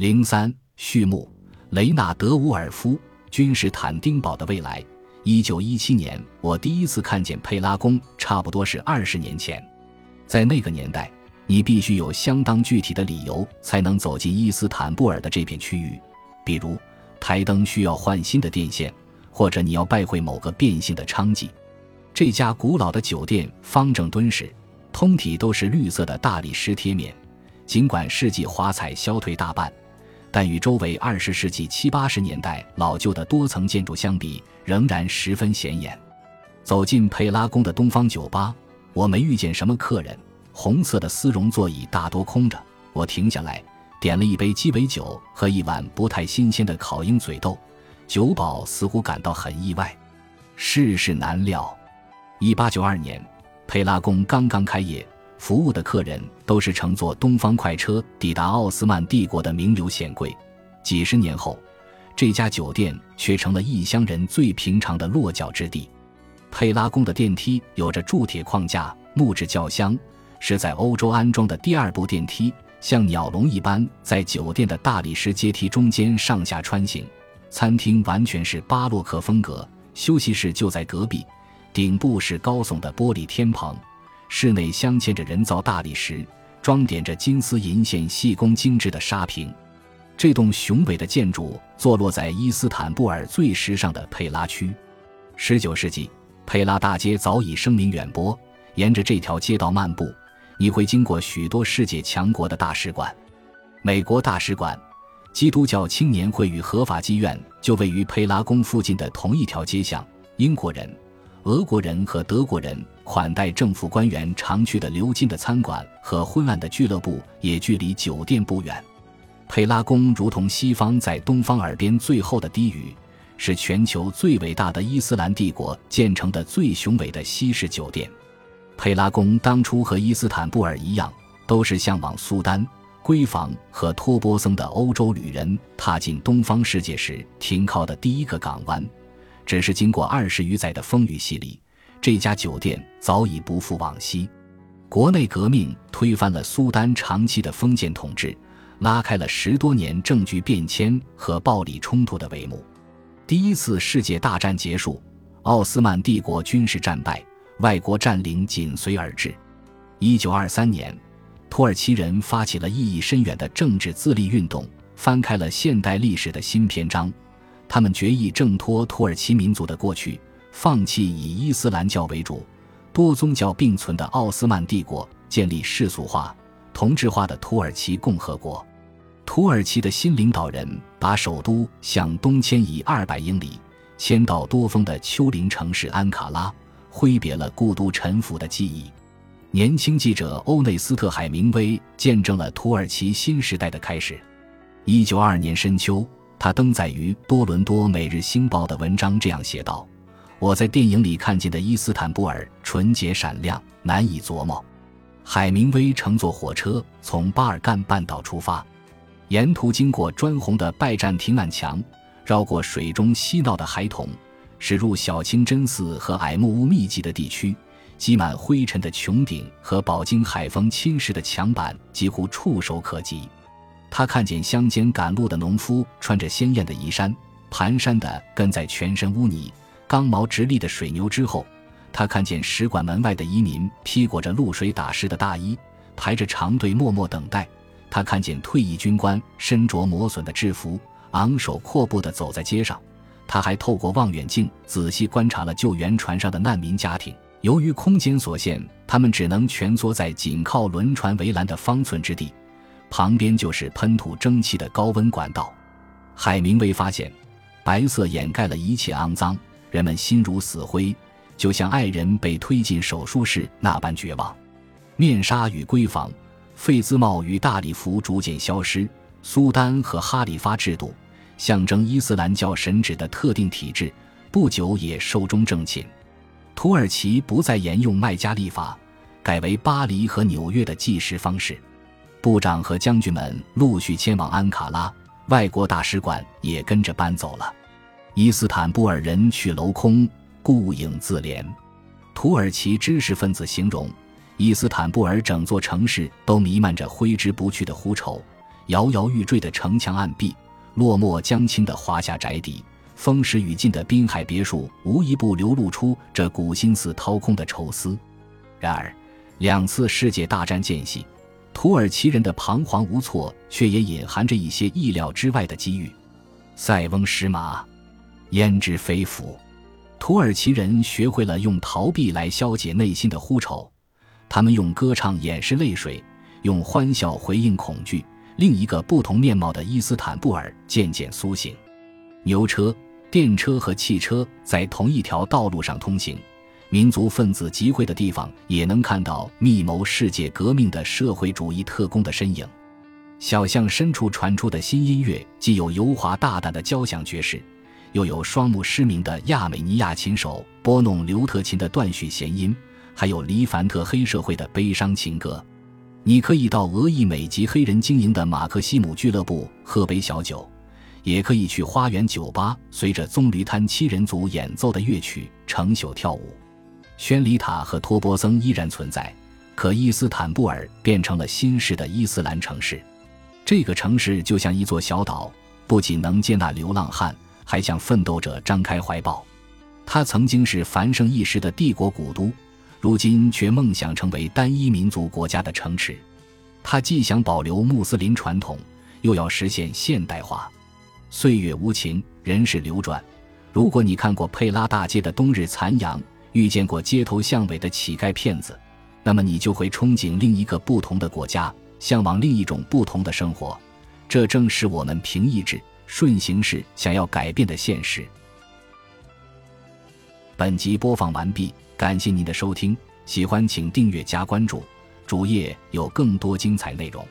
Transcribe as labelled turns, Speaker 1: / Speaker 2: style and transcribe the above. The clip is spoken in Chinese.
Speaker 1: 零三序幕：雷纳德·伍尔夫，君士坦丁堡的未来。一九一七年，我第一次看见佩拉宫，差不多是二十年前。在那个年代，你必须有相当具体的理由才能走进伊斯坦布尔的这片区域，比如台灯需要换新的电线，或者你要拜会某个变性的娼妓。这家古老的酒店方正敦实，通体都是绿色的大理石贴面，尽管世纪华彩消退大半。但与周围二十世纪七八十年代老旧的多层建筑相比，仍然十分显眼。走进佩拉宫的东方酒吧，我没遇见什么客人。红色的丝绒座椅大多空着。我停下来，点了一杯鸡尾酒和一碗不太新鲜的烤鹰嘴豆。酒保似乎感到很意外。世事难料。一八九二年，佩拉宫刚刚开业。服务的客人都是乘坐东方快车抵达奥斯曼帝国的名流显贵。几十年后，这家酒店却成了异乡人最平常的落脚之地。佩拉宫的电梯有着铸铁框架、木质轿厢，是在欧洲安装的第二部电梯，像鸟笼一般在酒店的大理石阶梯中间上下穿行。餐厅完全是巴洛克风格，休息室就在隔壁，顶部是高耸的玻璃天棚。室内镶嵌着人造大理石，装点着金丝银线细工精致的沙坪。这栋雄伟的建筑坐落在伊斯坦布尔最时尚的佩拉区。十九世纪，佩拉大街早已声名远播。沿着这条街道漫步，你会经过许多世界强国的大使馆。美国大使馆、基督教青年会与合法妓院就位于佩拉宫附近的同一条街巷。英国人。俄国人和德国人款待政府官员常去的鎏金的餐馆和昏暗的俱乐部也距离酒店不远。佩拉宫如同西方在东方耳边最后的低语，是全球最伟大的伊斯兰帝国建成的最雄伟的西式酒店。佩拉宫当初和伊斯坦布尔一样，都是向往苏丹、闺房和托波僧的欧洲旅人踏进东方世界时停靠的第一个港湾。只是经过二十余载的风雨洗礼，这家酒店早已不复往昔。国内革命推翻了苏丹长期的封建统治，拉开了十多年政局变迁和暴力冲突的帷幕。第一次世界大战结束，奥斯曼帝国军事战败，外国占领紧随而至。一九二三年，土耳其人发起了意义深远的政治自立运动，翻开了现代历史的新篇章。他们决意挣脱土耳其民族的过去，放弃以伊斯兰教为主、多宗教并存的奥斯曼帝国，建立世俗化、同质化的土耳其共和国。土耳其的新领导人把首都向东迁移二百英里，迁到多风的丘陵城市安卡拉，挥别了故都臣服的记忆。年轻记者欧内斯特·海明威见证了土耳其新时代的开始。一九二二年深秋。他登载于多伦多《每日星报》的文章这样写道：“我在电影里看见的伊斯坦布尔纯洁闪亮，难以琢磨。”海明威乘坐火车从巴尔干半岛出发，沿途经过砖红的拜占庭暗墙，绕过水中嬉闹的孩童，驶入小清真寺和矮木屋密集的地区，积满灰尘的穹顶和饱经海风侵蚀的墙板几乎触手可及。他看见乡间赶路的农夫穿着鲜艳的衣衫，蹒跚地跟在全身污泥、刚毛直立的水牛之后；他看见使馆门外的移民披裹着露水打湿的大衣，排着长队默默等待；他看见退役军官身着磨损的制服，昂首阔步地走在街上；他还透过望远镜仔细观察了救援船上的难民家庭。由于空间所限，他们只能蜷缩在紧靠轮船围栏的方寸之地。旁边就是喷吐蒸汽的高温管道。海明威发现，白色掩盖了一切肮脏，人们心如死灰，就像爱人被推进手术室那般绝望。面纱与闺房，费兹帽与大礼服逐渐消失。苏丹和哈里发制度，象征伊斯兰教神旨的特定体制，不久也寿终正寝。土耳其不再沿用麦加历法，改为巴黎和纽约的计时方式。部长和将军们陆续迁往安卡拉，外国大使馆也跟着搬走了。伊斯坦布尔人去楼空，顾影自怜。土耳其知识分子形容，伊斯坦布尔整座城市都弥漫着挥之不去的狐臭，摇摇欲坠的城墙暗壁，落寞将倾的华夏宅邸，风蚀雨尽的滨海别墅，无一不流露出这古心思掏空的愁思。然而，两次世界大战间隙，土耳其人的彷徨无措，却也隐含着一些意料之外的机遇。塞翁失马，焉知非福。土耳其人学会了用逃避来消解内心的呼愁，他们用歌唱掩饰泪水，用欢笑回应恐惧。另一个不同面貌的伊斯坦布尔渐渐苏醒。牛车、电车和汽车在同一条道路上通行，民族分子集会的地方也能看到密谋世界革命的社会主义特工的身影。小巷深处传出的新音乐，既有油滑大胆的交响爵士。又有双目失明的亚美尼亚琴手拨弄刘特琴的断续弦音，还有黎凡特黑社会的悲伤情歌。你可以到俄裔美籍黑人经营的马克西姆俱乐部喝杯小酒，也可以去花园酒吧，随着棕榈滩七人组演奏的乐曲成宿跳舞。宣礼塔和托波僧依然存在，可伊斯坦布尔变成了新式的伊斯兰城市。这个城市就像一座小岛，不仅能接纳流浪汉。还向奋斗者张开怀抱。它曾经是繁盛一时的帝国古都，如今却梦想成为单一民族国家的城池。它既想保留穆斯林传统，又要实现现代化。岁月无情，人事流转。如果你看过佩拉大街的冬日残阳，遇见过街头巷尾的乞丐骗子，那么你就会憧憬另一个不同的国家，向往另一种不同的生活。这正是我们凭意志。顺形势想要改变的现实。本集播放完毕，感谢您的收听，喜欢请订阅加关注，主页有更多精彩内容。